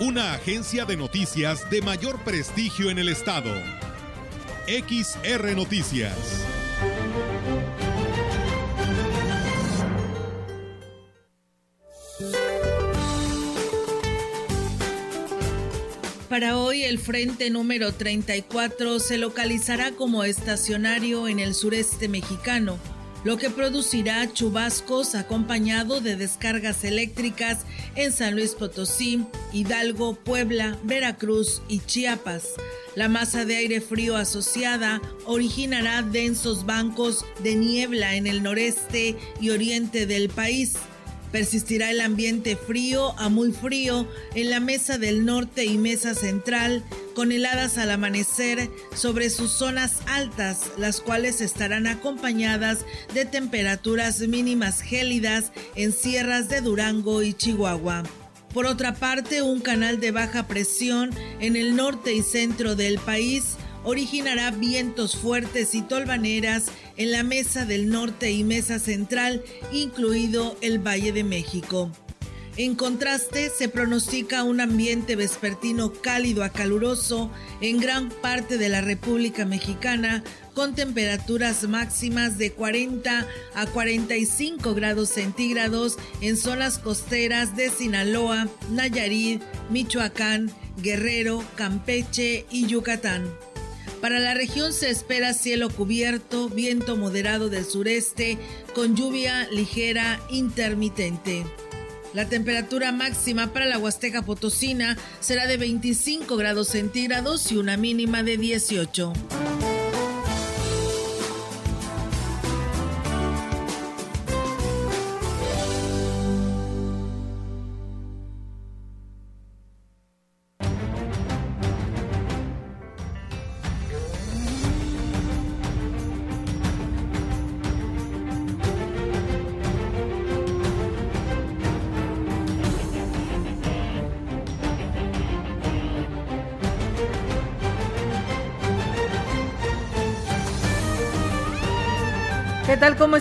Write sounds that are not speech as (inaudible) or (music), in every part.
una agencia de noticias de mayor prestigio en el estado. XR Noticias. Para hoy el frente número 34 se localizará como estacionario en el sureste mexicano lo que producirá chubascos acompañado de descargas eléctricas en San Luis Potosí, Hidalgo, Puebla, Veracruz y Chiapas. La masa de aire frío asociada originará densos bancos de niebla en el noreste y oriente del país. Persistirá el ambiente frío a muy frío en la mesa del norte y mesa central, con heladas al amanecer sobre sus zonas altas, las cuales estarán acompañadas de temperaturas mínimas gélidas en sierras de Durango y Chihuahua. Por otra parte, un canal de baja presión en el norte y centro del país originará vientos fuertes y tolvaneras en la mesa del norte y mesa central, incluido el Valle de México. En contraste, se pronostica un ambiente vespertino cálido a caluroso en gran parte de la República Mexicana, con temperaturas máximas de 40 a 45 grados centígrados en zonas costeras de Sinaloa, Nayarit, Michoacán, Guerrero, Campeche y Yucatán. Para la región se espera cielo cubierto, viento moderado del sureste, con lluvia ligera intermitente. La temperatura máxima para la Huasteca Potosina será de 25 grados centígrados y una mínima de 18.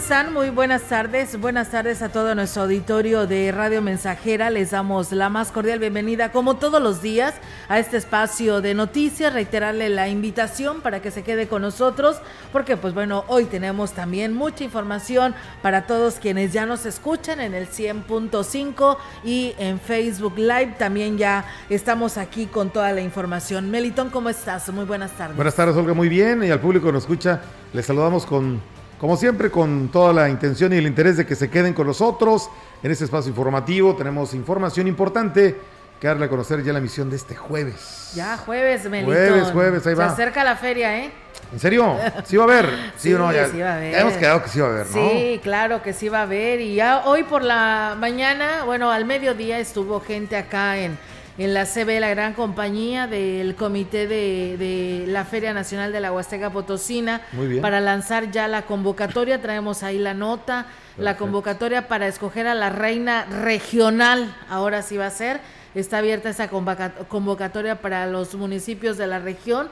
Muy buenas tardes. Buenas tardes a todo nuestro auditorio de Radio Mensajera. Les damos la más cordial bienvenida, como todos los días, a este espacio de noticias. Reiterarle la invitación para que se quede con nosotros, porque pues bueno, hoy tenemos también mucha información para todos quienes ya nos escuchan en el 100.5 y en Facebook Live. También ya estamos aquí con toda la información. Melitón, ¿cómo estás? Muy buenas tardes. Buenas tardes, Olga. Muy bien. Y al público nos escucha, les saludamos con como siempre, con toda la intención y el interés de que se queden con nosotros en este espacio informativo, tenemos información importante que darle a conocer ya la misión de este jueves. Ya, jueves, Melito. Jueves, jueves, ahí va. Se acerca la feria, ¿eh? ¿En serio? ¿Sí va a haber? (laughs) ¿Sí, o no? Ya, sí va a haber. hemos quedado que sí va a haber, ¿no? Sí, claro que sí va a haber. Y ya hoy por la mañana, bueno, al mediodía estuvo gente acá en en la CB, la gran compañía del comité de, la Feria Nacional de la Huasteca Potosina, para lanzar ya la convocatoria. Traemos ahí la nota, la convocatoria para escoger a la reina regional, ahora sí va a ser. Está abierta esa convocatoria para los municipios de la región.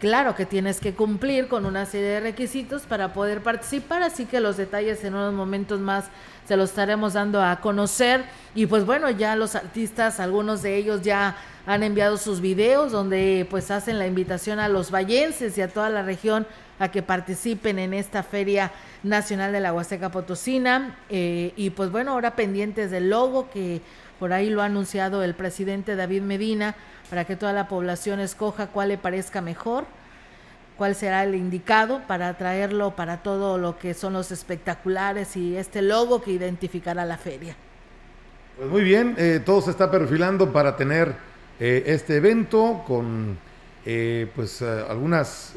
Claro que tienes que cumplir con una serie de requisitos para poder participar, así que los detalles en unos momentos más se los estaremos dando a conocer. Y pues bueno, ya los artistas, algunos de ellos ya han enviado sus videos donde pues hacen la invitación a los vallenses y a toda la región a que participen en esta Feria Nacional de la Huasteca Potosina. Eh, y pues bueno, ahora pendientes del logo que por ahí lo ha anunciado el presidente David Medina para que toda la población escoja cuál le parezca mejor cuál será el indicado para traerlo para todo lo que son los espectaculares y este logo que identificará la feria. Pues muy bien, eh, todo se está perfilando para tener eh, este evento con eh, pues algunas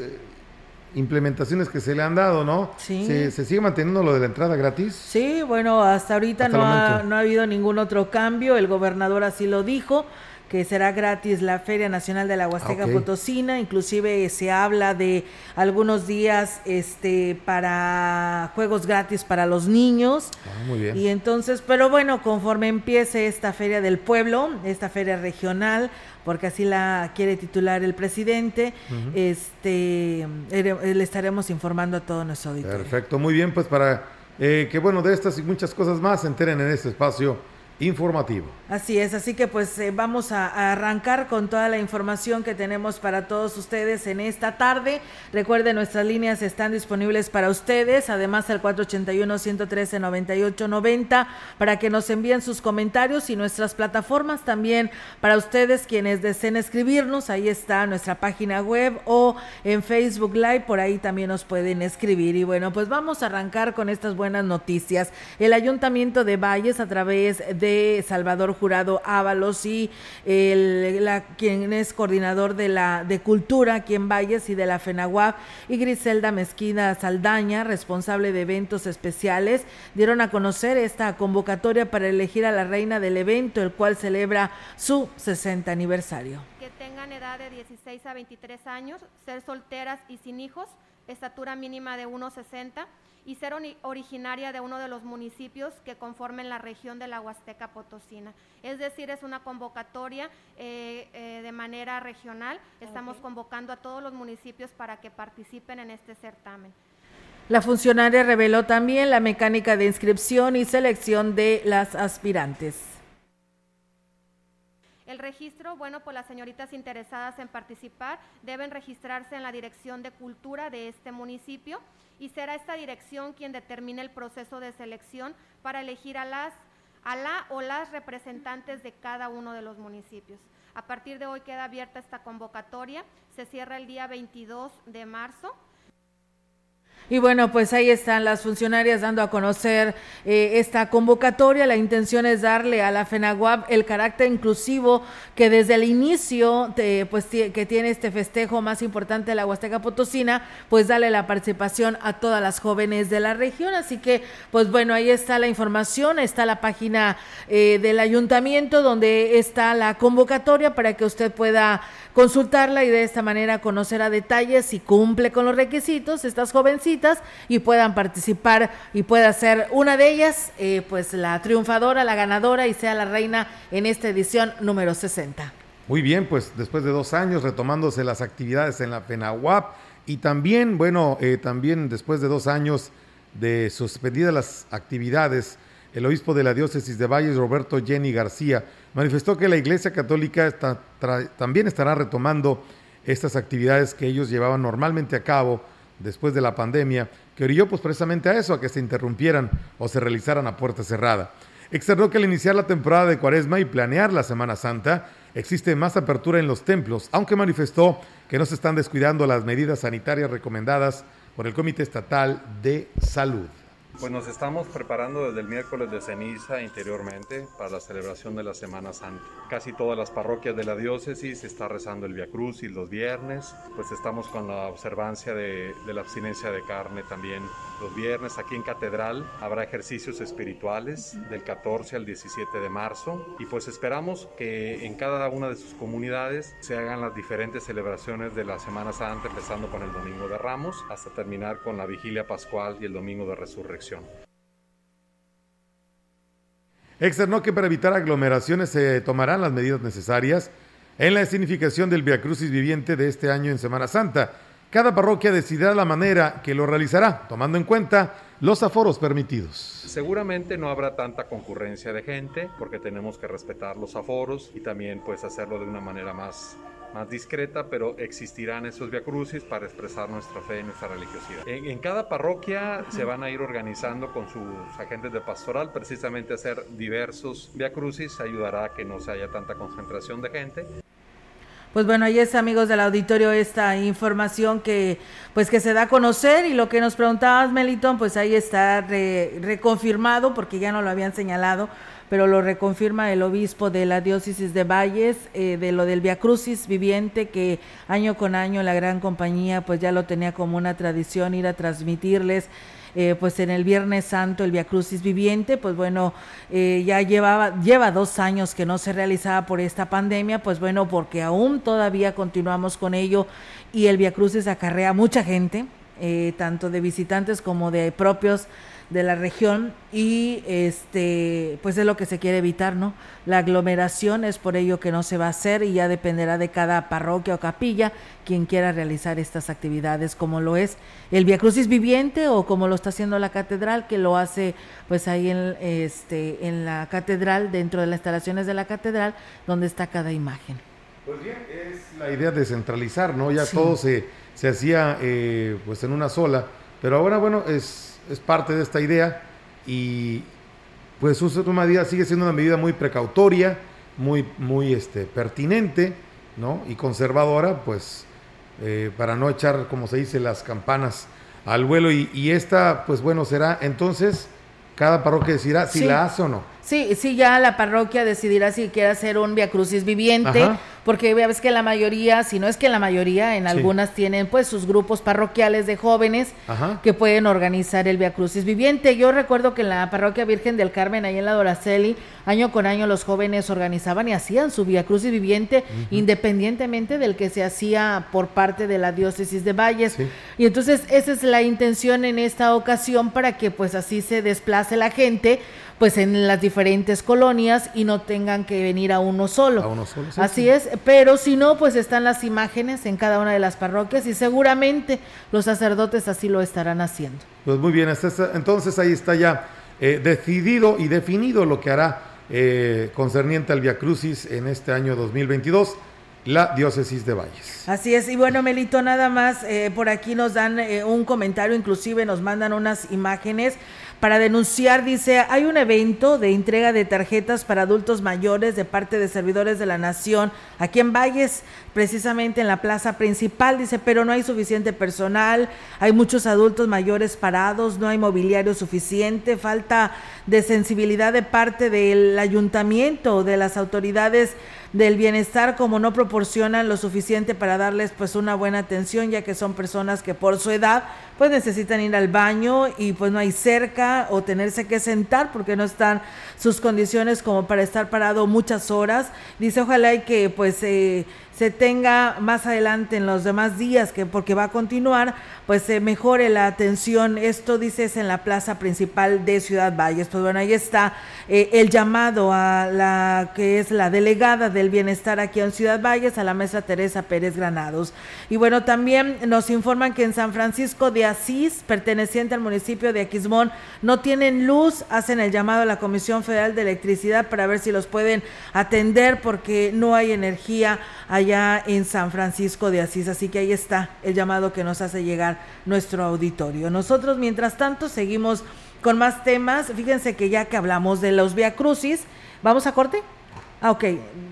implementaciones que se le han dado, ¿no? Sí. ¿Se, sigue manteniendo lo de la entrada gratis? Sí, bueno, hasta ahorita no, ha, no ha habido ningún otro cambio, el gobernador así lo dijo que será gratis la Feria Nacional de la Huasteca Potosina, inclusive se habla de algunos días este para juegos gratis para los niños. Ah, muy bien. Y entonces, pero bueno, conforme empiece esta Feria del Pueblo, esta feria regional, porque así la quiere titular el presidente, este le estaremos informando a todo nuestro auditorio. Perfecto, muy bien, pues para eh, que bueno, de estas y muchas cosas más se enteren en este espacio informativo. Así es, así que pues eh, vamos a, arrancar con toda la información que tenemos para todos ustedes en esta tarde. Recuerden, nuestras líneas están disponibles para ustedes, además el 481-113-9890 para que nos envíen sus comentarios y nuestras plataformas también para ustedes quienes deseen escribirnos. Ahí está nuestra página web o en Facebook Live, por ahí también nos pueden escribir. Y bueno, pues vamos a arrancar con estas buenas noticias. El Ayuntamiento de Valles a través de Salvador Jurado Ábalos y el, la, quien es coordinador de la de Cultura aquí en Valles y de la FENAGUAP y Griselda Mezquida Saldaña, responsable de eventos especiales, dieron a conocer esta convocatoria para elegir a la reina del evento, el cual celebra su 60 aniversario. Que tengan edad de 16 a 23 años, ser solteras y sin hijos, estatura mínima de 1,60 y ser originaria de uno de los municipios que conformen la región de la Huasteca Potosina. Es decir, es una convocatoria eh, eh, de manera regional. Estamos convocando a todos los municipios para que participen en este certamen. La funcionaria reveló también la mecánica de inscripción y selección de las aspirantes. El registro, bueno, pues las señoritas interesadas en participar deben registrarse en la Dirección de Cultura de este municipio y será esta dirección quien determine el proceso de selección para elegir a las a la o las representantes de cada uno de los municipios. A partir de hoy queda abierta esta convocatoria, se cierra el día 22 de marzo y bueno, pues ahí están las funcionarias dando a conocer eh, esta convocatoria. La intención es darle a la FENAGUAP el carácter inclusivo que desde el inicio, pues que tiene este festejo más importante de la Huasteca Potosina, pues darle la participación a todas las jóvenes de la región. Así que, pues bueno, ahí está la información, está la página eh, del ayuntamiento donde está la convocatoria para que usted pueda consultarla y de esta manera conocer a detalle si cumple con los requisitos estas jovencitas y puedan participar y pueda ser una de ellas, eh, pues la triunfadora, la ganadora y sea la reina en esta edición número 60. Muy bien, pues después de dos años retomándose las actividades en la FENAWAP y también, bueno, eh, también después de dos años de suspendidas las actividades, el obispo de la diócesis de Valles, Roberto Jenny García, manifestó que la Iglesia Católica también estará retomando estas actividades que ellos llevaban normalmente a cabo después de la pandemia, que orilló pues precisamente a eso, a que se interrumpieran o se realizaran a puerta cerrada. Externó que al iniciar la temporada de Cuaresma y planear la Semana Santa, existe más apertura en los templos, aunque manifestó que no se están descuidando las medidas sanitarias recomendadas por el Comité Estatal de Salud. Pues nos estamos preparando desde el miércoles de ceniza interiormente para la celebración de la Semana Santa. Casi todas las parroquias de la diócesis está rezando el Via Crucis los viernes, pues estamos con la observancia de, de la abstinencia de carne también los viernes. Aquí en Catedral habrá ejercicios espirituales del 14 al 17 de marzo y pues esperamos que en cada una de sus comunidades se hagan las diferentes celebraciones de la Semana Santa, empezando con el Domingo de Ramos hasta terminar con la Vigilia Pascual y el Domingo de Resurrección. Externó que para evitar aglomeraciones se tomarán las medidas necesarias en la significación del Via Crucis viviente de este año en Semana Santa. Cada parroquia decidirá la manera que lo realizará, tomando en cuenta los aforos permitidos. Seguramente no habrá tanta concurrencia de gente porque tenemos que respetar los aforos y también pues hacerlo de una manera más más discreta, pero existirán esos viacrucis para expresar nuestra fe y nuestra religiosidad. En, cada parroquia se van a ir organizando con sus agentes de pastoral, precisamente hacer diversos viacrucis ayudará a que no se haya tanta concentración de gente. Pues bueno, ahí es amigos del auditorio esta información que pues que se da a conocer y lo que nos preguntabas Melitón, pues ahí está reconfirmado porque ya no lo habían señalado pero lo reconfirma el obispo de la diócesis de Valles, eh, de lo del Via Crucis viviente, que año con año la gran compañía pues ya lo tenía como una tradición ir a transmitirles eh, pues en el Viernes Santo, el Via Crucis Viviente, pues bueno, eh, ya llevaba, lleva dos años que no se realizaba por esta pandemia, pues bueno, porque aún todavía continuamos con ello y el Via Crucis acarrea mucha gente, eh, tanto de visitantes como de propios de la región y este pues es lo que se quiere evitar, ¿no? La aglomeración es por ello que no se va a hacer y ya dependerá de cada parroquia o capilla quien quiera realizar estas actividades como lo es el Via Crucis viviente o como lo está haciendo la catedral que lo hace pues ahí en este en la catedral dentro de las instalaciones de la catedral donde está cada imagen. Pues bien, es la idea de centralizar, ¿no? Ya todo se, se hacía eh, pues en una sola, pero ahora bueno, es es parte de esta idea y pues una medida sigue siendo una medida muy precautoria, muy, muy este, pertinente ¿no? y conservadora, pues eh, para no echar, como se dice, las campanas al vuelo y, y esta, pues bueno, será entonces cada parroquia decidirá si la hace o no. Sí, sí, ya la parroquia decidirá si quiere hacer un Via Crucis viviente, porque ves que la mayoría, si no es que la mayoría, en algunas tienen pues sus grupos parroquiales de jóvenes que pueden organizar el Via Crucis viviente. Yo recuerdo que en la parroquia Virgen del Carmen, ahí en la Doraceli, año con año los jóvenes organizaban y hacían su Via Crucis viviente, independientemente del que se hacía por parte de la diócesis de Valles. Y entonces esa es la intención en esta ocasión para que pues así se desplace la gente pues en las diferentes colonias y no tengan que venir a uno solo. A uno solo. Así es, pero si no, pues están las imágenes en cada una de las parroquias y seguramente los sacerdotes así lo estarán haciendo. Pues muy bien, entonces ahí está ya eh, decidido y definido lo que hará eh, concerniente al Via Crucis en este año 2022 la diócesis de Valles. Así es, y bueno, Melito, nada más, eh, por aquí nos dan un comentario, inclusive nos mandan unas imágenes para denunciar, dice, hay un evento de entrega de tarjetas para adultos mayores de parte de servidores de la nación aquí en Valles, precisamente en la plaza principal, dice, pero no hay suficiente personal, hay muchos adultos mayores parados, no hay mobiliario suficiente, falta de sensibilidad de parte del ayuntamiento, de las autoridades del bienestar como no proporcionan lo suficiente para darles pues una buena atención ya que son personas que por su edad pues necesitan ir al baño y pues no hay cerca o tenerse que sentar porque no están sus condiciones como para estar parado muchas horas. Dice ojalá y que pues eh, se tenga más adelante en los demás días, que porque va a continuar, pues se mejore la atención. Esto dices en la plaza principal de Ciudad Valles. Pues bueno, ahí está eh, el llamado a la que es la delegada del bienestar aquí en Ciudad Valles, a la maestra Teresa Pérez Granados. Y bueno, también nos informan que en San Francisco de Asís, perteneciente al municipio de Aquismón, no tienen luz, hacen el llamado a la Comisión Federal de Electricidad para ver si los pueden atender porque no hay energía allá en San Francisco de Asís. Así que ahí está el llamado que nos hace llegar nuestro auditorio. Nosotros, mientras tanto, seguimos con más temas. Fíjense que ya que hablamos de los Via Crucis, ¿vamos a corte? Ah, ok,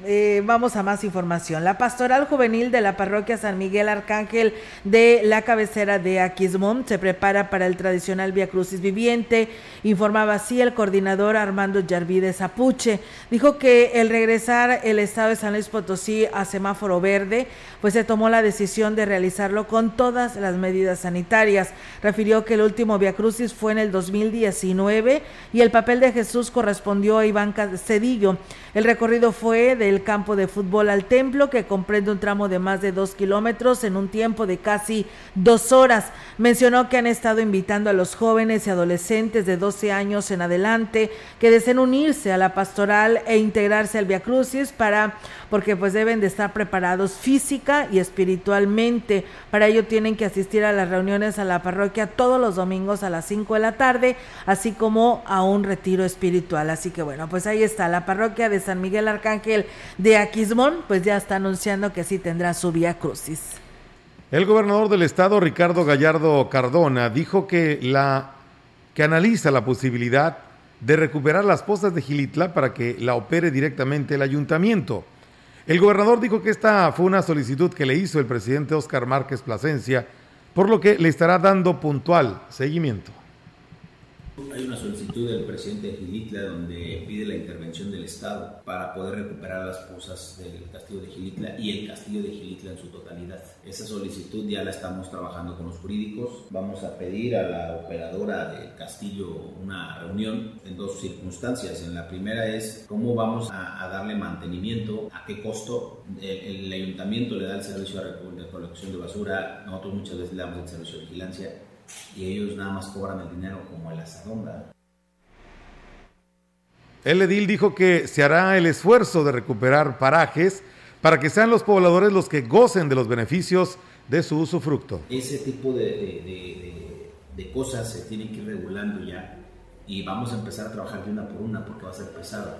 eh, vamos a más información. La pastoral juvenil de la parroquia San Miguel Arcángel de la cabecera de Aquismón se prepara para el tradicional Via Crucis viviente. Informaba así el coordinador Armando Yarvides Apuche. Dijo que el regresar el estado de San Luis Potosí a semáforo verde, pues se tomó la decisión de realizarlo con todas las medidas sanitarias. Refirió que el último Via Crucis fue en el 2019 y el papel de Jesús correspondió a Iván Cedillo. El recorrido fue del campo de fútbol al templo, que comprende un tramo de más de dos kilómetros en un tiempo de casi dos horas. Mencionó que han estado invitando a los jóvenes y adolescentes de 12 años en adelante que deseen unirse a la pastoral e integrarse al Via Crucis para, porque pues deben de estar preparados física y espiritualmente. Para ello tienen que asistir a las reuniones a la parroquia todos los domingos a las 5 de la tarde, así como a un retiro espiritual. Así que bueno, pues ahí está la parroquia de San Miguel Arcángel de Aquismón, pues ya está anunciando que sí tendrá su vía crucis. El gobernador del estado, Ricardo Gallardo Cardona, dijo que, la, que analiza la posibilidad de recuperar las postas de Gilitla para que la opere directamente el ayuntamiento. El gobernador dijo que esta fue una solicitud que le hizo el presidente Óscar Márquez Plasencia, por lo que le estará dando puntual seguimiento. Hay una solicitud del presidente de Gilitla donde pide la intervención del Estado para poder recuperar las pozas del castillo de Gilitla y el castillo de Gilitla en su totalidad. Esa solicitud ya la estamos trabajando con los jurídicos. Vamos a pedir a la operadora del castillo una reunión en dos circunstancias. En la primera es cómo vamos a, darle mantenimiento, a qué costo el, el, ayuntamiento le da el servicio de recolección de basura, nosotros muchas veces le damos el servicio de vigilancia y ellos nada más cobran el dinero como el asadón. El edil dijo que se hará el esfuerzo de recuperar parajes para que sean los pobladores los que gocen de los beneficios de su usufructo. Ese tipo de, de, cosas se tienen que ir regulando ya y vamos a empezar a trabajar de una por una porque va a ser pesado.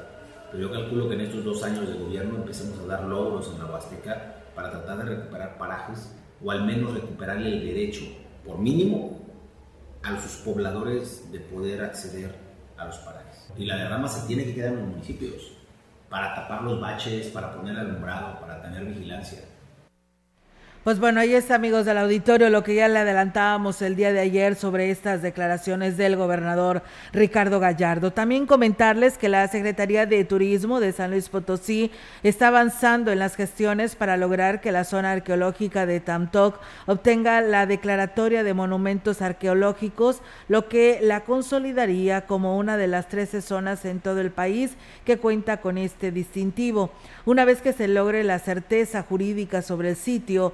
Pero yo calculo que en estos dos años de gobierno empecemos a dar logros en la Huasteca para tratar de recuperar parajes o al menos recuperarle el derecho, por mínimo, a sus pobladores de poder acceder a los parajes. Y la derrama se tiene que quedar en los municipios para tapar los baches, para poner alumbrado, para tener vigilancia. Pues bueno, ahí está, amigos del auditorio, lo que ya le adelantábamos el día de ayer sobre estas declaraciones del gobernador Ricardo Gallardo. También comentarles que la Secretaría de Turismo de San Luis Potosí está avanzando en las gestiones para lograr que la zona arqueológica de Tamtoc obtenga la declaratoria de monumentos arqueológicos, lo que la consolidaría como una de las 13 zonas en todo el país que cuenta con este distintivo. Una vez que se logre la certeza jurídica sobre el sitio,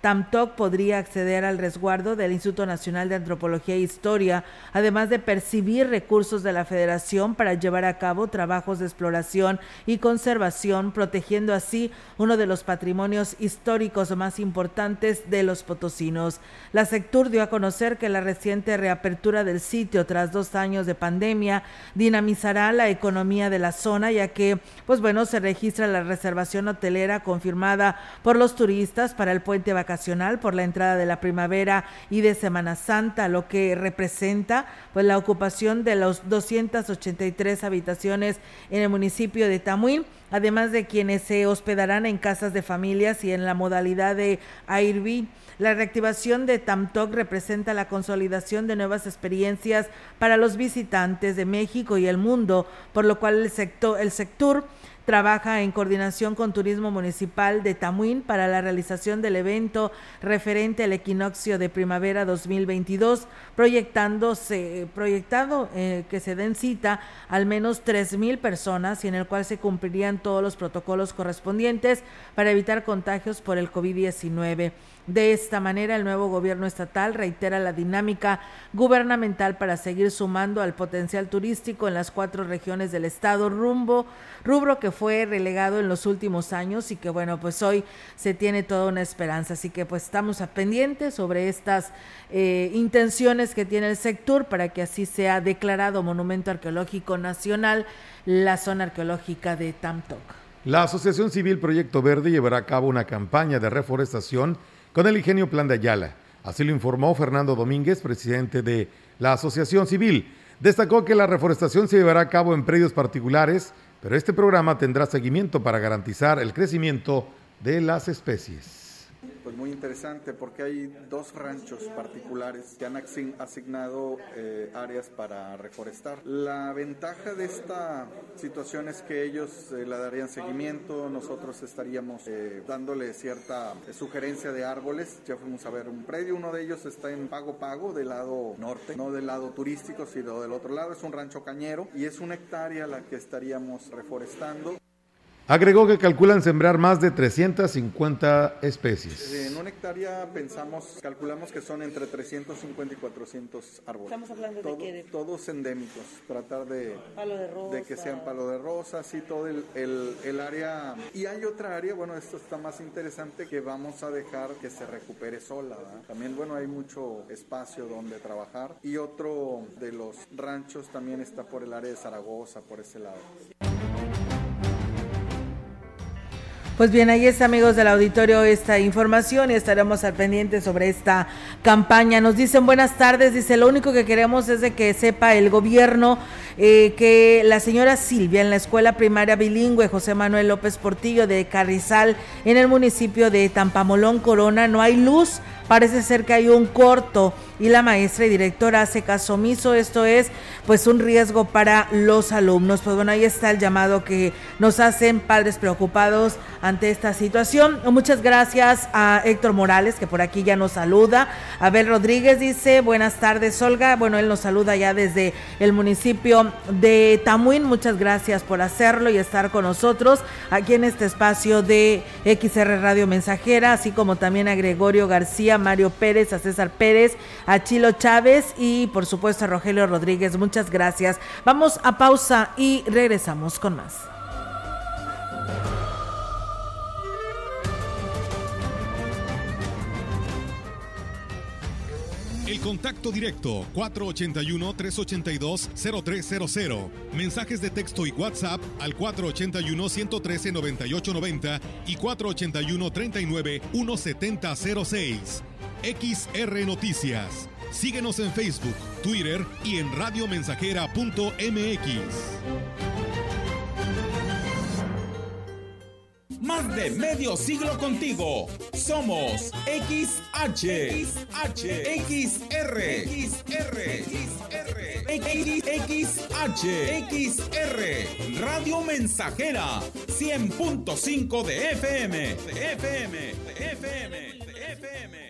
Tamtoc podría acceder al resguardo del Instituto Nacional de Antropología e Historia, además de percibir recursos de la Federación para llevar a cabo trabajos de exploración y conservación, protegiendo así uno de los patrimonios históricos más importantes de los potosinos. La Sectur dio a conocer que la reciente reapertura del sitio tras dos años de pandemia dinamizará la economía de la zona, ya que, pues bueno, se registra la reservación hotelera confirmada por los turistas para el puente vacacional por la entrada de la primavera y de Semana Santa, lo que representa pues la ocupación de los 283 habitaciones en el municipio de Tamuín, además de quienes se hospedarán en casas de familias y en la modalidad de Airbnb. La reactivación de Tamtoc representa la consolidación de nuevas experiencias para los visitantes de México y el mundo, por lo cual el sector, el sector Trabaja en coordinación con Turismo Municipal de Tamuín para la realización del evento referente al equinoccio de primavera 2022, proyectándose, proyectado eh, que se den cita al menos mil personas y en el cual se cumplirían todos los protocolos correspondientes para evitar contagios por el COVID-19. De esta manera, el nuevo gobierno estatal reitera la dinámica gubernamental para seguir sumando al potencial turístico en las cuatro regiones del estado, rumbo, rubro que fue relegado en los últimos años y que bueno, pues hoy se tiene toda una esperanza. Así que pues estamos a pendientes sobre estas eh, intenciones que tiene el sector para que así sea declarado Monumento Arqueológico Nacional la zona arqueológica de Tamtoc. La Asociación Civil Proyecto Verde llevará a cabo una campaña de reforestación con el ingenio Plan de Ayala. Así lo informó Fernando Domínguez, presidente de la Asociación Civil. Destacó que la reforestación se llevará a cabo en predios particulares, pero este programa tendrá seguimiento para garantizar el crecimiento de las especies pues muy interesante porque hay dos ranchos particulares que han asignado eh, áreas para reforestar. La ventaja de esta situación es que ellos eh, la darían seguimiento, nosotros estaríamos eh, dándole cierta sugerencia de árboles. Ya fuimos a ver un predio, uno de ellos está en Pago Pago del lado norte, no del lado turístico, sino del otro lado. Es un rancho cañero y es una hectárea la que estaríamos reforestando. Agregó que calculan sembrar más de 350 especies. En una hectárea pensamos, calculamos que son entre 350 y 400 árboles. Estamos hablando de qué? Todos endémicos, tratar de, palo de, rosa. de que sean palo de rosa, así todo el, el, el, área. Y hay otra área, bueno, esto está más interesante, que vamos a dejar que se recupere sola. También, bueno, hay mucho espacio donde trabajar. Y otro de los ranchos también está por el área de Zaragoza, por ese lado. Pues bien, ahí está, amigos del auditorio, esta información y estaremos al pendiente sobre esta campaña. Nos dicen buenas tardes, dice, lo único que queremos es de que sepa el gobierno eh, que la señora Silvia en la escuela primaria bilingüe José Manuel López Portillo de Carrizal en el municipio de Tampamolón Corona no hay luz parece ser que hay un corto y la maestra y directora hace caso omiso. Esto es pues un riesgo para los alumnos. Pues bueno, ahí está el llamado que nos hacen padres preocupados ante esta situación. Muchas gracias a Héctor Morales, que por aquí ya nos saluda. Abel Rodríguez dice, buenas tardes, Olga. Bueno, él nos saluda ya desde el municipio de Tamuín. Muchas gracias por hacerlo y estar con nosotros aquí en este espacio de XR Radio Mensajera, así como también a Gregorio García Mario Pérez, a César Pérez, a Chilo Chávez y por supuesto a Rogelio Rodríguez. Muchas gracias. Vamos a pausa y regresamos con más. El contacto directo 481-382-0300. Mensajes de texto y WhatsApp al 481-113-9890 y 481-39-1706. XR Noticias. Síguenos en Facebook, Twitter y en radiomensajera.mx. Más de medio siglo contigo. Somos XH, XH, XR, XR, XR, XR, Radio Mensajera, 100.5 de FM, de FM, de FM, de FM.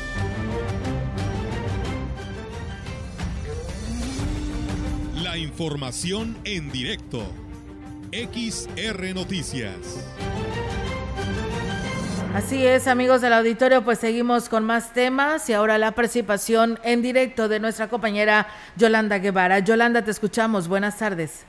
La información en directo. XR Noticias. Así es, amigos del auditorio, pues seguimos con más temas y ahora la participación en directo de nuestra compañera Yolanda Guevara. Yolanda, te escuchamos. Buenas tardes.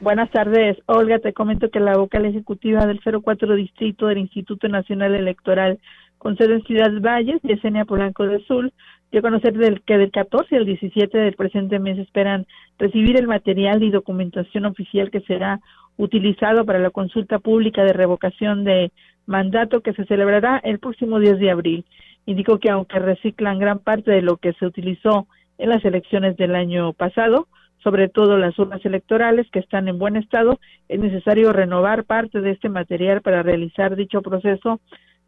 Buenas tardes, Olga. Te comento que la vocal ejecutiva del 04 Distrito del Instituto Nacional Electoral con sede en Ciudad Valles, Yesenia Polanco de Sul, dio conocer del, que del 14 al 17 del presente mes esperan recibir el material y documentación oficial que será utilizado para la consulta pública de revocación de mandato que se celebrará el próximo 10 de abril. Indicó que aunque reciclan gran parte de lo que se utilizó en las elecciones del año pasado, sobre todo las urnas electorales que están en buen estado, es necesario renovar parte de este material para realizar dicho proceso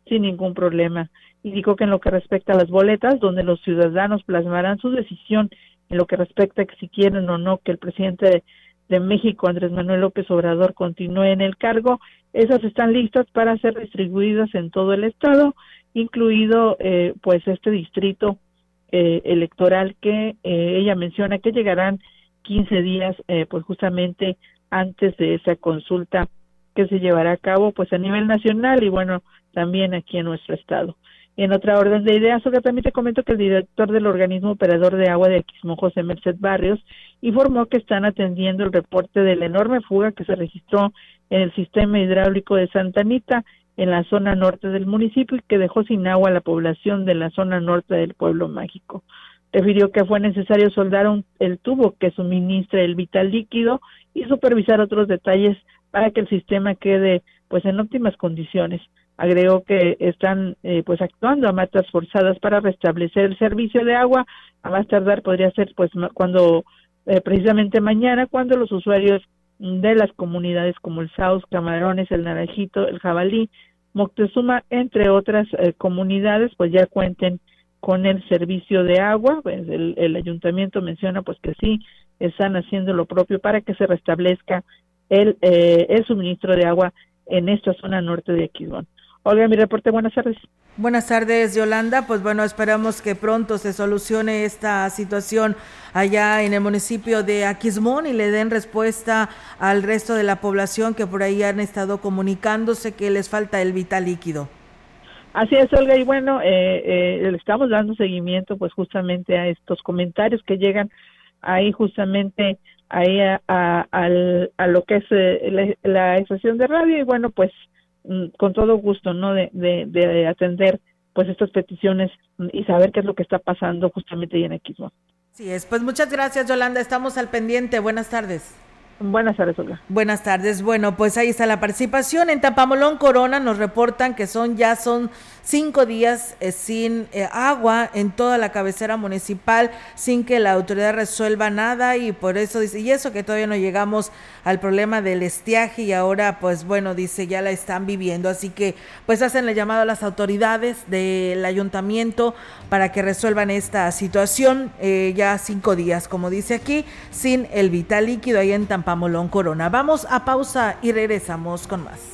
sin ningún problema. Indicó que en lo que respecta a las boletas, donde los ciudadanos plasmarán su decisión en lo que respecta a que si quieren o no que el presidente de, México, Andrés Manuel López Obrador, continúe en el cargo, esas están listas para ser distribuidas en todo el estado, incluido eh, pues este distrito eh, electoral que eh, ella menciona que llegarán 15 días pues justamente antes de esa consulta que se llevará a cabo pues a nivel nacional y bueno también aquí en nuestro estado. En otra orden de ideas, también te comento que el director del organismo operador de agua de Aquismón, José Merced Barrios, informó que están atendiendo el reporte de la enorme fuga que se registró en el sistema hidráulico de Santa Anita, en la zona norte del municipio, y que dejó sin agua a la población de la zona norte del pueblo mágico. Refirió que fue necesario soldar un, el tubo que suministra el vital líquido y supervisar otros detalles para que el sistema quede pues en óptimas condiciones. Agregó que están eh, pues actuando a matas forzadas para restablecer el servicio de agua. A más tardar podría ser pues cuando eh, precisamente mañana cuando los usuarios de las comunidades como el Saus, Camarones, el Naranjito, el Jabalí, Moctezuma, entre otras eh, comunidades, pues ya cuenten con el servicio de agua. Pues el, el, ayuntamiento menciona pues que sí están haciendo lo propio para que se restablezca el, eh, el suministro de agua en esta zona norte de Aquismón. Olga, mi reporte, buenas tardes. Buenas tardes, Yolanda. Pues bueno, esperamos que pronto se solucione esta situación allá en el municipio de Aquismón y le den respuesta al resto de la población que por ahí han estado comunicándose que les falta el vital líquido. Así es, Olga, y bueno, eh, eh, le estamos dando seguimiento pues justamente a estos comentarios que llegan ahí justamente ahí a, a, lo que es eh, la, la estación de radio y bueno, pues con todo gusto, ¿no? De, de, atender pues estas peticiones y saber qué es lo que está pasando justamente ahí en Equismo. Sí, es. Pues muchas gracias, Yolanda. Estamos al pendiente. Buenas tardes. Buenas tardes, Olga. Buenas tardes. Bueno, pues ahí está la participación. En Tapamolón, Corona, nos reportan que son ya son cinco días eh, sin eh, agua en toda la cabecera municipal, sin que la autoridad resuelva nada y por eso dice, y eso que todavía no llegamos al problema del estiaje y ahora pues bueno, dice, ya la están viviendo. Así que pues hacen el llamado a las autoridades del ayuntamiento para que resuelvan esta situación. Eh, ya cinco días, como dice aquí, sin el vital líquido ahí en Tampamolón Corona. Vamos a pausa y regresamos con más.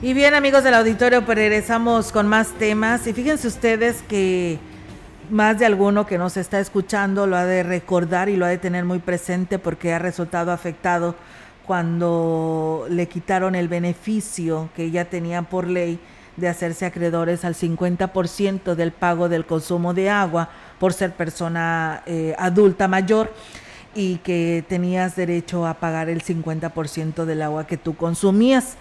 Y bien amigos del auditorio, pues regresamos con más temas y fíjense ustedes que más de alguno que nos está escuchando lo ha de recordar y lo ha de tener muy presente porque ha resultado afectado cuando le quitaron el beneficio que ya tenían por ley de hacerse acreedores al 50% del pago del consumo de agua por ser persona eh, adulta mayor y que tenías derecho a pagar el 50% del agua que tú consumías.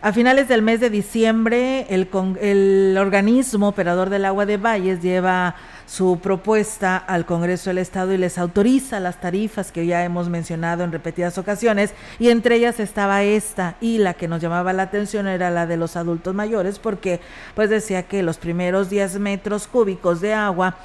A finales del mes de diciembre, el, el, organismo operador del agua de Valles lleva su propuesta al Congreso del Estado y les autoriza las tarifas que ya hemos mencionado en repetidas ocasiones y entre ellas estaba esta y la que nos llamaba la atención era la de los adultos mayores porque pues decía que los primeros 10 metros cúbicos de agua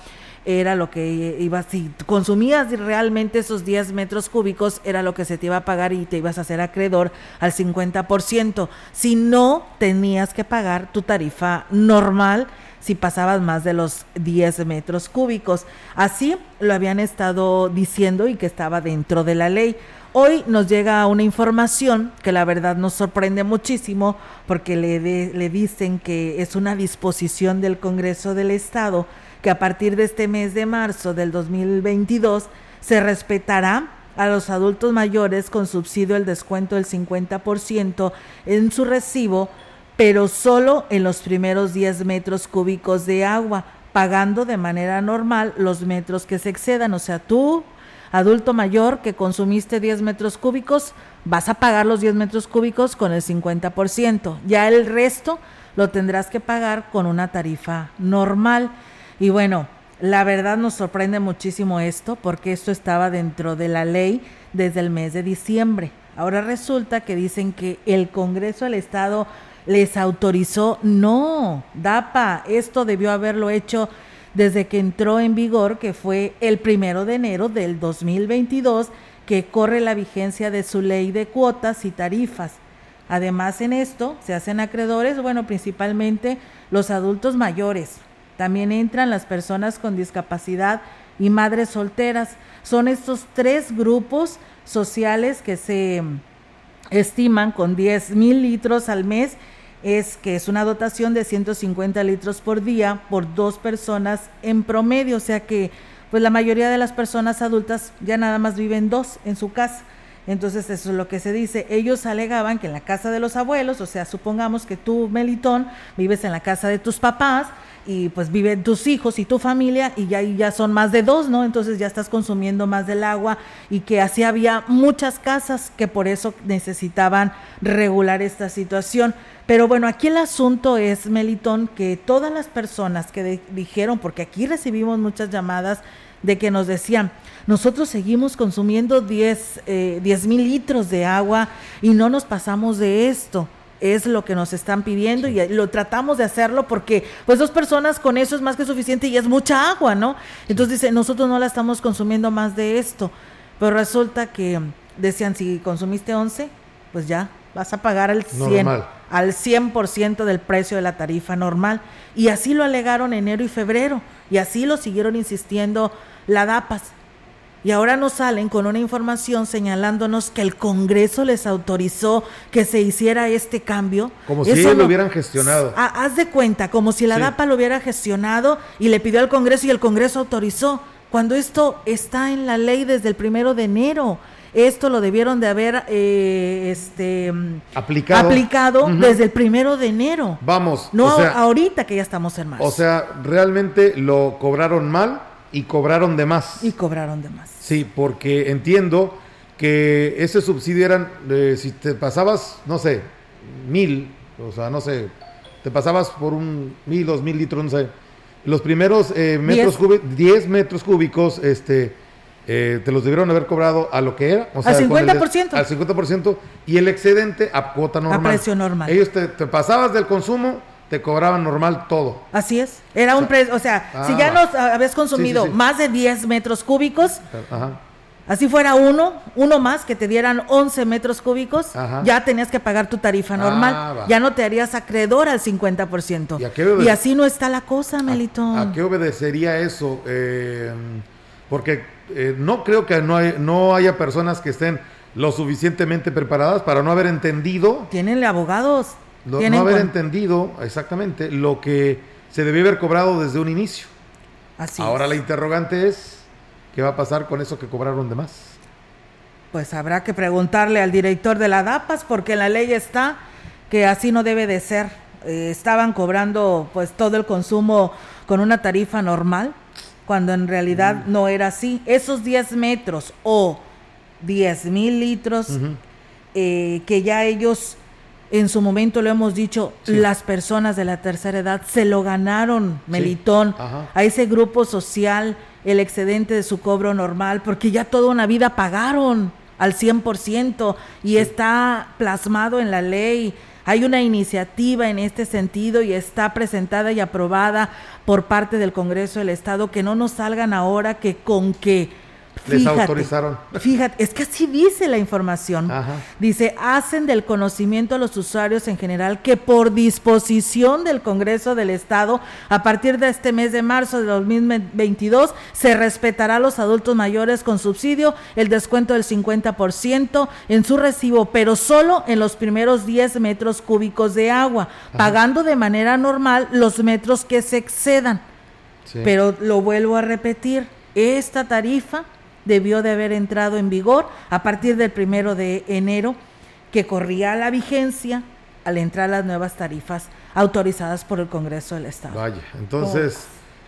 era lo que iba, si consumías realmente esos 10 metros cúbicos, era lo que se te iba a pagar y te ibas a hacer acreedor al 50%. Si no, tenías que pagar tu tarifa normal si pasabas más de los 10 metros cúbicos. Así lo habían estado diciendo y que estaba dentro de la ley. Hoy nos llega una información que la verdad nos sorprende muchísimo porque le, le dicen que es una disposición del Congreso del Estado que a partir de este mes de marzo del 2022 se respetará a los adultos mayores con subsidio el descuento del 50% en su recibo, pero solo en los primeros 10 metros cúbicos de agua, pagando de manera normal los metros que se excedan. O sea, tú, adulto mayor que consumiste 10 metros cúbicos, vas a pagar los 10 metros cúbicos con el 50%. Ya el resto lo tendrás que pagar con una tarifa normal. Y bueno, la verdad nos sorprende muchísimo esto porque esto estaba dentro de la ley desde el mes de diciembre. Ahora resulta que dicen que el Congreso del Estado les autorizó. No, DAPA, esto debió haberlo hecho desde que entró en vigor, que fue el primero de enero del 2022, que corre la vigencia de su ley de cuotas y tarifas. Además, en esto se hacen acreedores, bueno, principalmente los adultos mayores, también entran las personas con discapacidad y madres solteras. Son estos tres grupos sociales que se estiman con 10 mil litros al mes, es que es una dotación de 150 litros por día por dos personas en promedio, o sea que pues la mayoría de las personas adultas ya nada más viven dos en su casa. Entonces eso es lo que se dice. Ellos alegaban que en la casa de los abuelos, o sea, supongamos que tú, Melitón, vives en la casa de tus papás, y pues viven tus hijos y tu familia y ya, y ya son más de dos, ¿no? Entonces ya estás consumiendo más del agua y que así había muchas casas que por eso necesitaban regular esta situación. Pero bueno, aquí el asunto es, Melitón, que todas las personas que dijeron, porque aquí recibimos muchas llamadas de que nos decían, nosotros seguimos consumiendo 10 eh, mil litros de agua y no nos pasamos de esto es lo que nos están pidiendo y lo tratamos de hacerlo porque pues dos personas con eso es más que suficiente y es mucha agua, ¿no? Entonces dice, nosotros no la estamos consumiendo más de esto, pero resulta que decían, si consumiste 11, pues ya vas a pagar al 100, al 100% del precio de la tarifa normal. Y así lo alegaron enero y febrero y así lo siguieron insistiendo la DAPAS. Y ahora nos salen con una información señalándonos que el Congreso les autorizó que se hiciera este cambio. Como si ellos lo hubieran gestionado. Ah, haz de cuenta, como si la DAPA lo hubiera gestionado y le pidió al Congreso y el Congreso autorizó. Cuando esto está en la ley desde el primero de enero. Esto lo debieron de haber eh, este, aplicado, aplicado desde el primero de enero. Vamos. No ahorita que ya estamos en marzo. O sea, realmente lo cobraron mal y cobraron de más. Y cobraron de más. Sí, porque entiendo que ese subsidio eran, si te pasabas, no sé, mil, o sea, no sé, te pasabas por un mil, dos mil litros, no sé, los primeros eh, metros cúbicos, diez metros cúbicos, este, eh, te los debieron haber cobrado a lo que era, o sea, al 50%. al 50% y el excedente a cuota normal. A precio normal. Ellos te, pasabas del consumo, te cobraban normal todo. Así es. Era un precio, o sea, si ya ah, nos habías consumido más de 10 metros cúbicos, así fuera uno, uno más que te dieran 11 metros cúbicos, ya tenías que pagar tu tarifa normal. Ah, ya no te harías acreedor al 50%. ¿Y, así no está la cosa, Melitón. ¿A, qué obedecería eso? Eh, porque eh, no creo que no, no haya personas que estén lo suficientemente preparadas para no haber entendido. Tienen abogados. No haber entendido exactamente lo que se debió haber cobrado desde un inicio. Así Ahora la interrogante es, ¿qué va a pasar con eso que cobraron de más? Pues habrá que preguntarle al director de la DAPAS porque la ley está que así no debe de ser. Eh, estaban cobrando pues todo el consumo con una tarifa normal cuando en realidad mm. no era así. Esos 10 metros o 10 mil litros eh, que ya ellos en su momento lo hemos dicho, las personas de la tercera edad se lo ganaron, Melitón, a ese grupo social, el excedente de su cobro normal, porque ya toda una vida pagaron al 100% y está plasmado en la ley. Hay una iniciativa en este sentido y está presentada y aprobada por parte del Congreso del Estado que no nos salgan ahora que con que les autorizaron. Fíjate, es que así dice la información. Dice, hacen del conocimiento a los usuarios en general que por disposición del Congreso del Estado, a partir de este mes de marzo de 2022, se respetará a los adultos mayores con subsidio el descuento del 50% en su recibo, pero solo en los primeros 10 metros cúbicos de agua, pagando de manera normal los metros que se excedan. Pero lo vuelvo a repetir, esta tarifa debió de haber entrado en vigor a partir del primero de enero, que corría la vigencia al entrar las nuevas tarifas autorizadas por el Congreso del Estado. Vaya, entonces,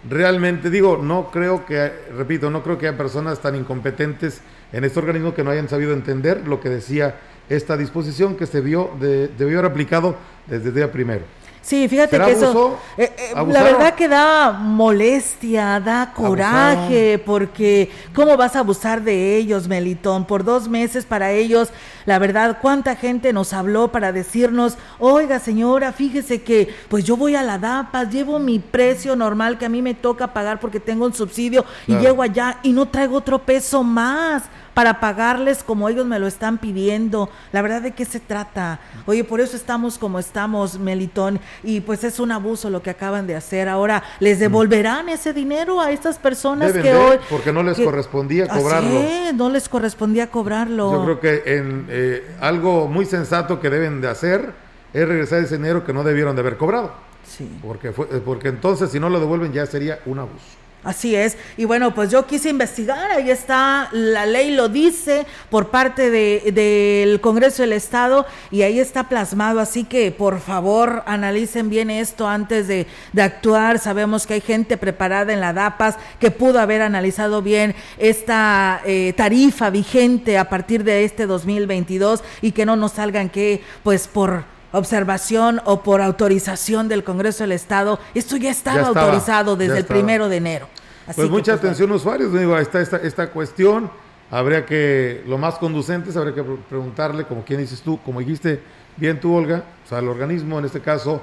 realmente digo, no creo que, repito, no creo que haya personas tan incompetentes en este organismo que no hayan sabido entender lo que decía esta disposición que se vio de, debió haber aplicado desde el día primero. Sí, fíjate que eso, eh, eh, la verdad que da molestia, da coraje, porque ¿cómo vas a abusar de ellos, Melitón? Por dos meses para ellos, la verdad, ¿cuánta gente nos habló para decirnos, oiga señora, fíjese que pues yo voy a la DAPA, llevo mi precio normal que a mí me toca pagar porque tengo un subsidio y llego allá y no traigo otro peso más? Para pagarles como ellos me lo están pidiendo. La verdad de qué se trata. Oye, por eso estamos como estamos, Melitón, y pues es un abuso lo que acaban de hacer. Ahora, ¿les devolverán ese dinero a estas personas que hoy... Porque no les correspondía cobrarlo. no les correspondía cobrarlo. Yo creo que en eh, algo muy sensato que deben de hacer es regresar ese dinero que no debieron de haber cobrado. Sí. Porque, fue, porque entonces si no lo devuelven ya sería un abuso. Así es. Y bueno, pues yo quise investigar, ahí está, la ley lo dice por parte de, del Congreso del Estado y ahí está plasmado. Así que por favor analicen bien esto antes de, de actuar. Sabemos que hay gente preparada en la DAPAS que pudo haber analizado bien esta eh, tarifa vigente a partir de este 2022 y que no nos salgan que pues por observación o por autorización del Congreso del Estado. Esto ya estaba, Ya estaba, autorizado desde el primero de enero. Así Pues que, mucha pues, bueno. atención usuarios, digo, está esta, esta cuestión, habría que, lo más conducente es habría que pre- preguntarle, como quien dices tú, como dijiste bien tú, Olga, o sea, al organismo en este caso,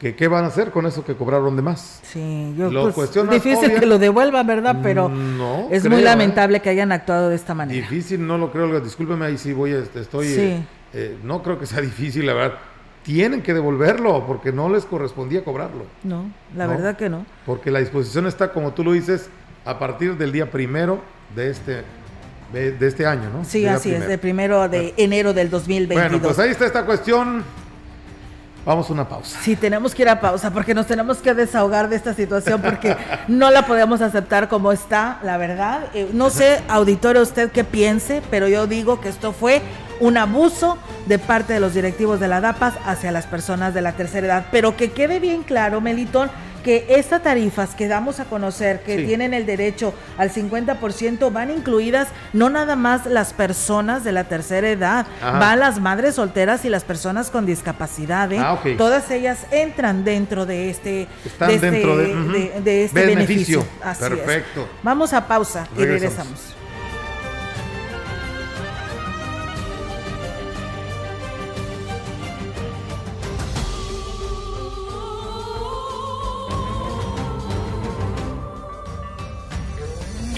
que qué van a hacer con eso que cobraron de más. Sí, yo Lo pues, difícil obvia- que lo devuelvan, ¿verdad? Pero No es creo, muy ¿eh? lamentable que hayan actuado de esta manera. Difícil, no lo creo, Olga, discúlpeme, ahí sí voy, este, estoy, Sí. eh, eh, no creo que sea (laughs) difícil, la verdad. Tienen que devolverlo porque no les correspondía cobrarlo. No, la No. verdad que no. Porque la disposición está, como tú lo dices, a partir del día primero de este, de, de este año, ¿no? Sí, Día así es, primero. de primero de enero del 2022. Bueno, pues ahí está esta cuestión. Vamos a una pausa. Sí, tenemos que ir a pausa porque nos tenemos que desahogar de esta situación porque (laughs) no la podemos aceptar como está, la verdad. Eh, no sé, auditorio, usted qué piense, pero yo digo que esto fue un abuso de parte de los directivos de la DAPAS hacia las personas de la tercera edad. Pero que quede bien claro, Melitón, que estas tarifas que damos a conocer, que Sí. tienen el derecho al 50%, van incluidas no nada más las personas de la tercera edad, Ajá. van las madres solteras y las personas con discapacidad. ¿eh? Ah. Todas ellas entran dentro de este, Están de este, dentro de- ujú. de- de este beneficio. Beneficio. Así es. Perfecto. Vamos a pausa y Regresamos.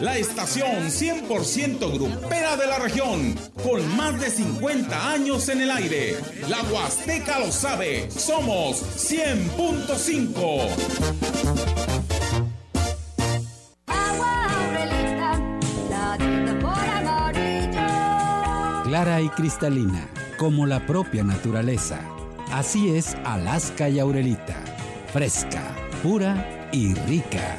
la estación 100% grupera de la región, con más de 50 años en el aire. La Huasteca lo sabe, somos 100.5. Clara y cristalina, como la propia naturaleza. Así es Alaska y Aurelita. Fresca, pura y rica.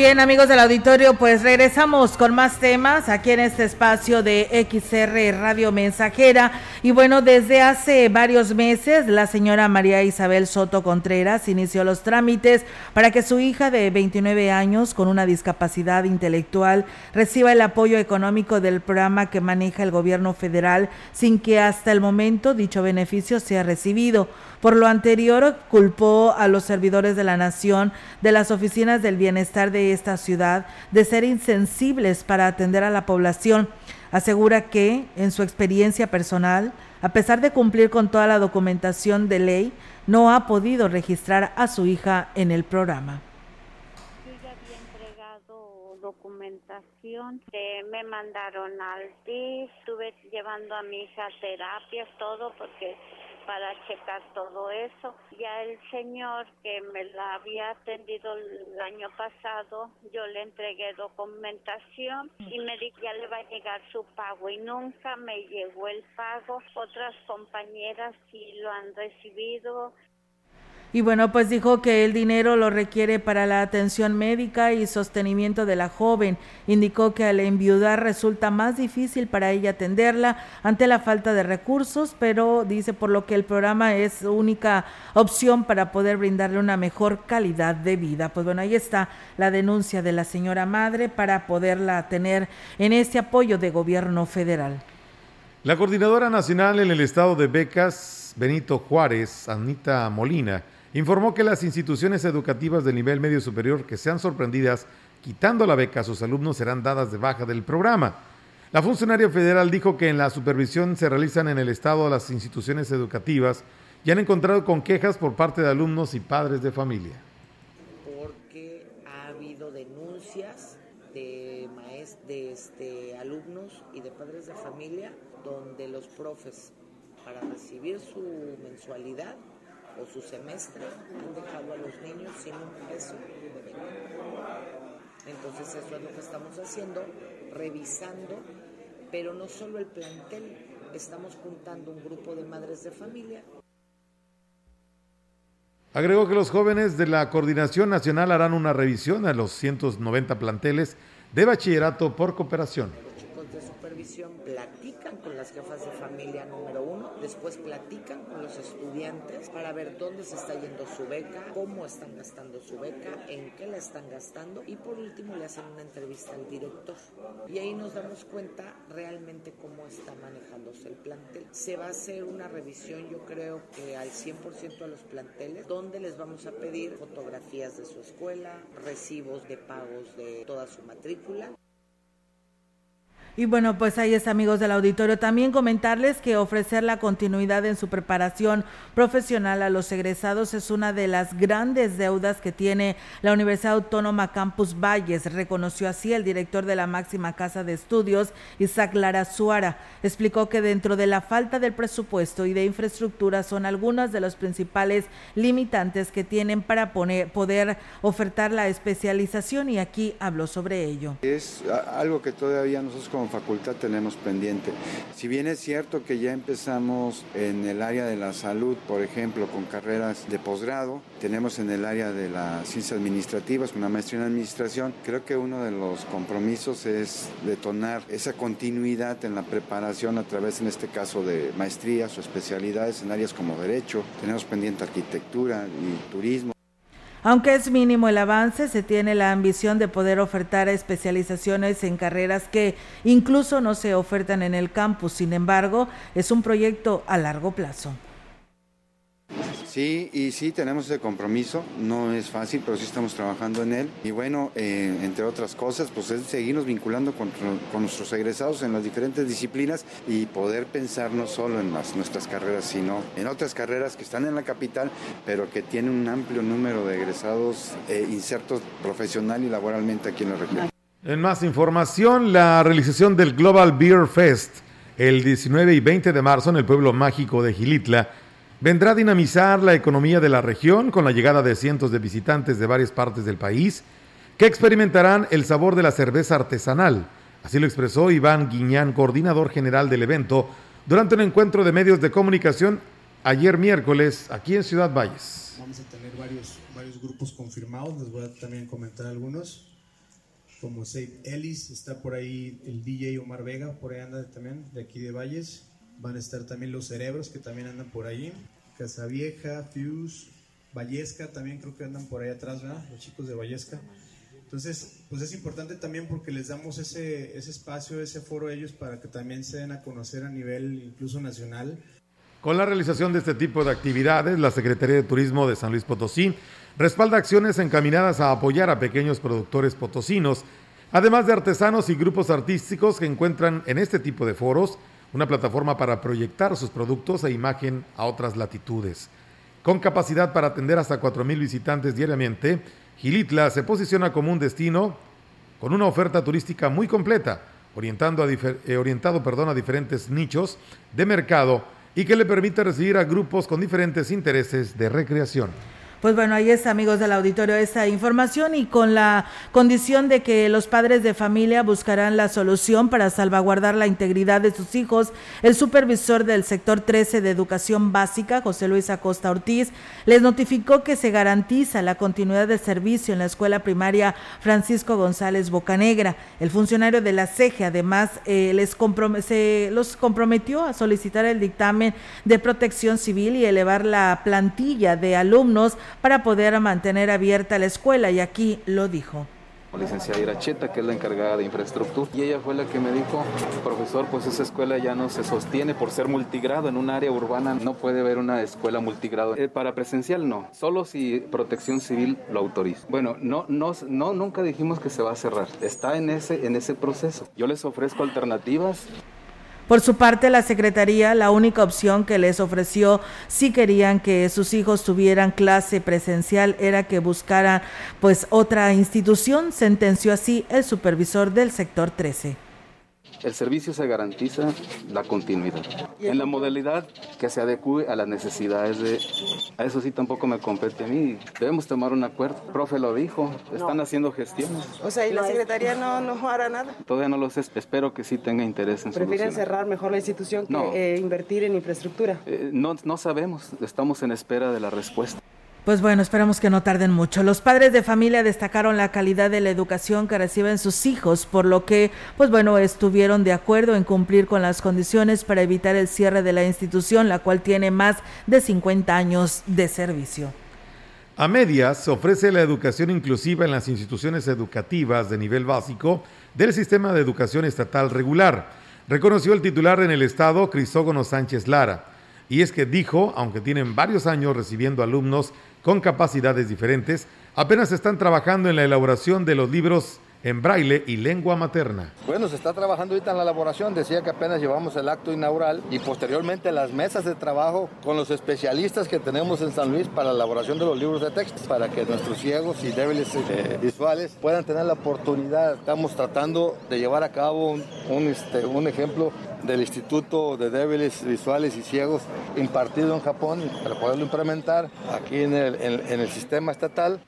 Bien, amigos del auditorio, pues regresamos con más temas aquí en este espacio de XR Radio Mensajera. Y bueno, desde hace varios meses, la señora María Isabel Soto Contreras inició los trámites para que su hija de 29 años con una discapacidad intelectual reciba el apoyo económico del programa que maneja el gobierno federal sin que hasta el momento dicho beneficio sea recibido. Por lo anterior, culpó a los servidores de la nación de las oficinas del bienestar de esta ciudad de ser insensibles para atender a la población. Asegura que, en su experiencia personal, a pesar de cumplir con toda la documentación de ley, no ha podido registrar a su hija en el programa. Yo ya había entregado documentación, eh, me mandaron al DIF, estuve llevando a mi hija a terapias, todo, porque para checar todo eso. Ya el señor que me la había atendido el año pasado, yo le entregué documentación y me dijo ya le va a llegar su pago y nunca me llegó el pago. Otras compañeras sí lo han recibido, y bueno, pues dijo que el dinero lo requiere para la atención médica y sostenimiento de la joven. Indicó que al enviudar resulta más difícil para ella atenderla ante la falta de recursos, pero dice por lo que el programa es única opción para poder brindarle una mejor calidad de vida. Pues bueno, ahí está la denuncia de la señora madre para poderla tener en este apoyo de gobierno federal. La coordinadora nacional en el estado de becas, Benito Juárez, Anita Molina, informó que las instituciones educativas de nivel medio superior que sean sorprendidas quitando la beca a sus alumnos serán dadas de baja del programa. La funcionaria federal dijo que en la supervisión se realizan en el Estado las instituciones educativas y han encontrado con quejas por parte de alumnos y padres de familia. Porque ha habido denuncias de, de este, alumnos y de padres de familia donde los profes para recibir su mensualidad o su semestre han dejado a los niños sin un peso de. Entonces eso es lo que estamos haciendo, revisando, pero no solo el plantel, estamos juntando un grupo de madres de familia. Agregó que los jóvenes de la Coordinación Nacional harán una revisión a los 190 planteles de bachillerato por cooperación. Los chicos de supervisión con las jefas de familia número uno, después platican con los estudiantes para ver dónde se está yendo su beca, cómo están gastando su beca, en qué la están gastando y por último le hacen una entrevista al director. Y ahí nos damos cuenta realmente cómo está manejándose el plantel. Se va a hacer una revisión yo creo que al 100% a los planteles donde les vamos a pedir fotografías de su escuela, recibos de pagos de toda su matrícula. Y bueno, pues ahí está, amigos del auditorio. También comentarles que ofrecer la continuidad en su preparación profesional a los egresados es una de las grandes deudas que tiene la Universidad Autónoma Campus Valles, reconoció así el director de la máxima casa de estudios, Isaac Lara Suara. Explicó que dentro de la falta del presupuesto y de infraestructura son algunas de los principales limitantes que tienen para poder ofertar la especialización y aquí habló sobre ello. Es algo que todavía nosotros facultad tenemos pendiente. Si bien es cierto que ya empezamos en el área de la salud, por ejemplo, con carreras de posgrado, tenemos en el área de las ciencias administrativas, una maestría en administración, creo que uno de los compromisos es detonar esa continuidad en la preparación a través, en este caso, de maestrías o especialidades en áreas como derecho, tenemos pendiente arquitectura y turismo. Aunque es mínimo el avance, se tiene la ambición de poder ofertar especializaciones en carreras que incluso no se ofertan en el campus. Sin embargo, es un proyecto a largo plazo. Sí, y sí tenemos ese compromiso, no es fácil, pero sí estamos trabajando en él. Y bueno, eh, entre otras cosas, pues es seguirnos vinculando con, nuestros egresados en las diferentes disciplinas y poder pensar no solo en las, nuestras carreras, sino en otras carreras que están en la capital, pero que tienen un amplio número de egresados eh, insertos profesional y laboralmente aquí en la región. En más información, la realización del Global Beer Fest el 19 y 20 de marzo en el pueblo mágico de Gilitla vendrá a dinamizar la economía de la región con la llegada de cientos de visitantes de varias partes del país que experimentarán el sabor de la cerveza artesanal. Así lo expresó Iván Guiñán, coordinador general del evento, durante un encuentro de medios de comunicación ayer miércoles aquí en Ciudad Valles. Vamos a tener varios, varios grupos confirmados, les voy a también comentar algunos. como Safe Ellis, está por ahí el DJ Omar Vega, por ahí anda también, de aquí de Valles. Van a estar también los cerebros que también andan por ahí. Casavieja, Fuse, Vallesca también creo que andan por ahí atrás, ¿verdad? Los chicos de Vallesca. Entonces, pues es importante también porque les damos ese, ese espacio, ese foro a ellos para que también se den a conocer a nivel incluso nacional. Con la realización de este tipo de actividades, la Secretaría de Turismo de San Luis Potosí respalda acciones encaminadas a apoyar a pequeños productores potosinos, además de artesanos y grupos artísticos que encuentran en este tipo de foros una plataforma para proyectar sus productos e imagen a otras latitudes. Con capacidad para atender hasta 4.000 visitantes diariamente, Gilitla se posiciona como un destino con una oferta turística muy completa, orientando a eh, orientado perdón, a diferentes nichos de mercado y que le permite recibir a grupos con diferentes intereses de recreación. Pues bueno, ahí está, amigos del auditorio, esta información y con la condición de que los padres de familia buscarán la solución para salvaguardar la integridad de sus hijos, el supervisor del sector 13 de educación básica, José Luis Acosta Ortiz, les notificó que se garantiza la continuidad de servicio en la escuela primaria Francisco González Bocanegra. El funcionario de la CEGE además eh, les se los comprometió a solicitar el dictamen de protección civil y elevar la plantilla de alumnos para poder mantener abierta la escuela y aquí lo dijo licenciada Iracheta, que es la encargada de infraestructura. Y ella fue la que me dijo, profesor, pues esa escuela ya no se sostiene por ser multigrado. En un área urbana no puede haber una escuela multigrado. Eh, para presencial no, solo si protección civil lo autoriza. Bueno, no, no, no, nunca dijimos que se va a cerrar. Está en ese, en ese proceso. Yo les ofrezco alternativas. Por su parte, la Secretaría, la única opción que les ofreció si querían que sus hijos tuvieran clase presencial era que buscaran pues otra institución, sentenció así el supervisor del sector 13 el servicio se garantiza la continuidad. En la modalidad que se adecue a las necesidades de... A eso sí tampoco me compete a mí. Debemos tomar un acuerdo. El profe lo dijo, están haciendo gestiones. O sea, ¿y la Secretaría no, no hará nada? Todavía no lo sé, espero que sí tenga interés en ¿Prefieren cerrar mejor la institución que eh, invertir en infraestructura? Eh, no, no sabemos, estamos en espera de la respuesta. Pues bueno, esperamos que no tarden mucho. Los padres de familia destacaron la calidad de la educación que reciben sus hijos, por lo que, pues bueno, estuvieron de acuerdo en cumplir con las condiciones para evitar el cierre de la institución, la cual tiene más de 50 años de servicio. A medias se ofrece la educación inclusiva en las instituciones educativas de nivel básico del sistema de educación estatal regular, reconoció el titular en el Estado, Crisógono Sánchez Lara. Y es que dijo, aunque tienen varios años recibiendo alumnos con capacidades diferentes, apenas están trabajando en la elaboración de los libros en braille y lengua materna. Bueno, se está trabajando ahorita en la elaboración, decía que apenas llevamos el acto inaugural y posteriormente las mesas de trabajo con los especialistas que tenemos en San Luis para la elaboración de los libros de texto, para que nuestros ciegos y débiles eh, visuales puedan tener la oportunidad. Estamos tratando de llevar a cabo un, este, un ejemplo del Instituto de Débiles Visuales y Ciegos impartido en Japón para poderlo implementar aquí en el, en el sistema estatal.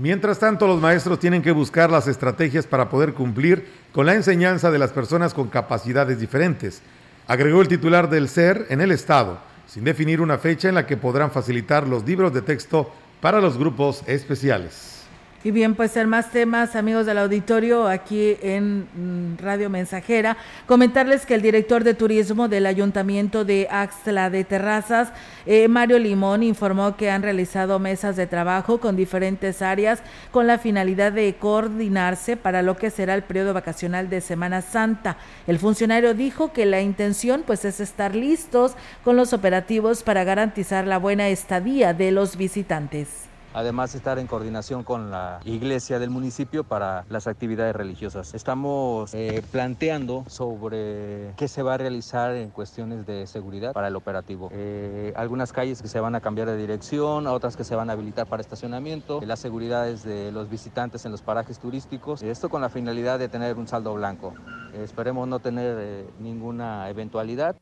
Mientras tanto, los maestros tienen que buscar las estrategias para poder cumplir con la enseñanza de las personas con capacidades diferentes, agregó el titular del SER en el Estado, sin definir una fecha en la que podrán facilitar los libros de texto para los grupos especiales. Y bien, pues en más temas, amigos del auditorio, aquí en mm, Radio Mensajera, comentarles que el director de turismo del Ayuntamiento de Axtla de Terrazas, eh, Mario Limón, informó que han realizado mesas de trabajo con diferentes áreas con la finalidad de coordinarse para lo que será el periodo vacacional de Semana Santa. El funcionario dijo que la intención pues es estar listos con los operativos para garantizar la buena estadía de los visitantes además estar en coordinación con la iglesia del municipio para las actividades religiosas. Estamos eh, planteando sobre qué se va a realizar en cuestiones de seguridad para el operativo. Eh, algunas calles que se van a cambiar de dirección, otras que se van a habilitar para estacionamiento, las seguridades de los visitantes en los parajes turísticos, esto con la finalidad de tener un saldo blanco. esperemos no tener eh, ninguna eventualidad.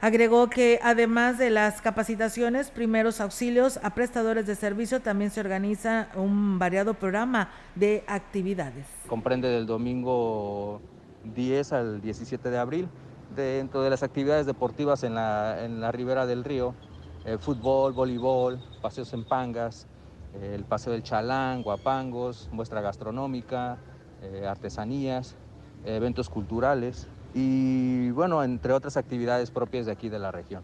Agregó que además de las capacitaciones, primeros auxilios a prestadores de servicio, también se organiza un variado programa de actividades. Comprende del domingo 10 al 17 de abril. Dentro de las actividades deportivas en la, en la ribera del río, eh, fútbol, voleibol, paseos en pangas, el Paseo del Chalán, guapangos, muestra gastronómica, artesanías, eventos culturales y bueno, entre otras actividades propias de aquí de la región.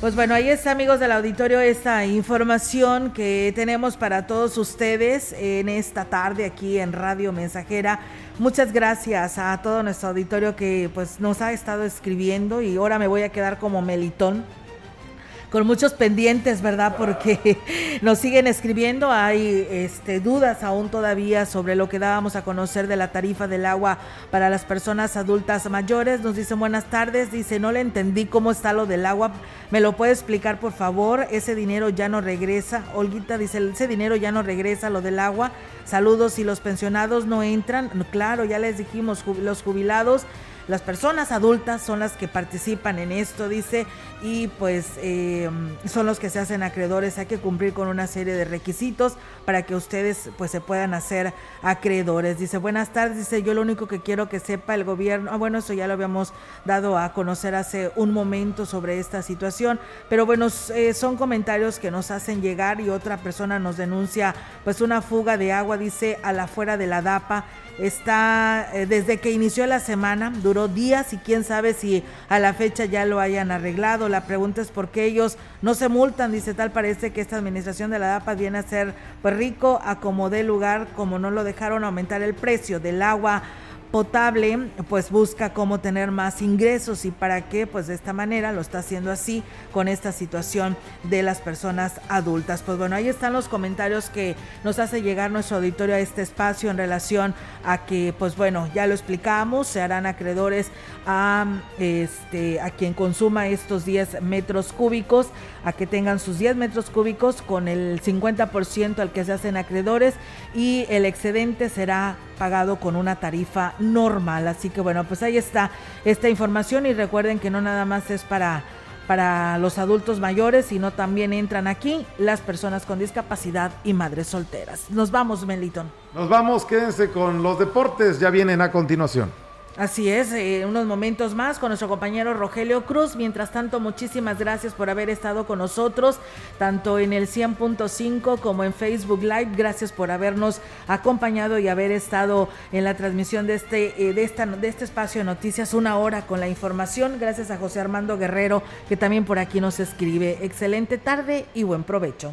Pues bueno, ahí está amigos del auditorio esta información que tenemos para todos ustedes en esta tarde aquí en Radio Mensajera. Muchas gracias a todo nuestro auditorio que pues nos ha estado escribiendo y ahora me voy a quedar como melitón con muchos pendientes, ¿verdad? Porque (laughs) nos siguen escribiendo, hay este, dudas aún todavía sobre lo que dábamos a conocer de la tarifa del agua para las personas adultas mayores. Nos dicen buenas tardes, dice, no le entendí cómo está lo del agua, ¿me lo puede explicar por favor? Ese dinero ya no regresa. Olguita dice, ese dinero ya no regresa, lo del agua. Saludos, y los pensionados no entran, claro, ya les dijimos, los jubilados las personas adultas son las que participan en esto, dice, y pues eh, son los que se hacen acreedores. Hay que cumplir con una serie de requisitos para que ustedes pues se puedan hacer acreedores. Dice, buenas tardes, dice, yo lo único que quiero que sepa el gobierno, ah, bueno, eso ya lo habíamos dado a conocer hace un momento sobre esta situación, pero bueno, eh, son comentarios que nos hacen llegar y otra persona nos denuncia pues una fuga de agua, dice, a la fuera de la DAPA Está eh, desde que inició la semana, duró días y quién sabe si a la fecha ya lo hayan arreglado. La pregunta es por qué ellos no se multan, dice tal parece que esta administración de la DAPA viene a ser pues rico, acomodé lugar como no lo dejaron aumentar el precio del agua pues busca cómo tener más ingresos y para qué, pues de esta manera lo está haciendo así con esta situación de las personas adultas. Pues bueno, ahí están los comentarios que nos hace llegar nuestro auditorio a este espacio en relación a que, pues bueno, ya lo explicamos, se harán acreedores a, este, a quien consuma estos 10 metros cúbicos, a que tengan sus 10 metros cúbicos con el 50% al que se hacen acreedores y el excedente será pagado con una tarifa normal. Así que bueno, pues ahí está esta información y recuerden que no nada más es para para los adultos mayores, sino también entran aquí las personas con discapacidad y madres solteras. Nos vamos, Melitón. Nos vamos, quédense con los deportes, ya vienen a continuación. Así es, eh, unos momentos más con nuestro compañero Rogelio Cruz. Mientras tanto, muchísimas gracias por haber estado con nosotros, tanto en el 100.5 como en Facebook Live. Gracias por habernos acompañado y haber estado en la transmisión de este, eh, de este espacio de noticias, una hora con la información. Gracias a José Armando Guerrero, que también por aquí nos escribe. Excelente tarde y buen provecho.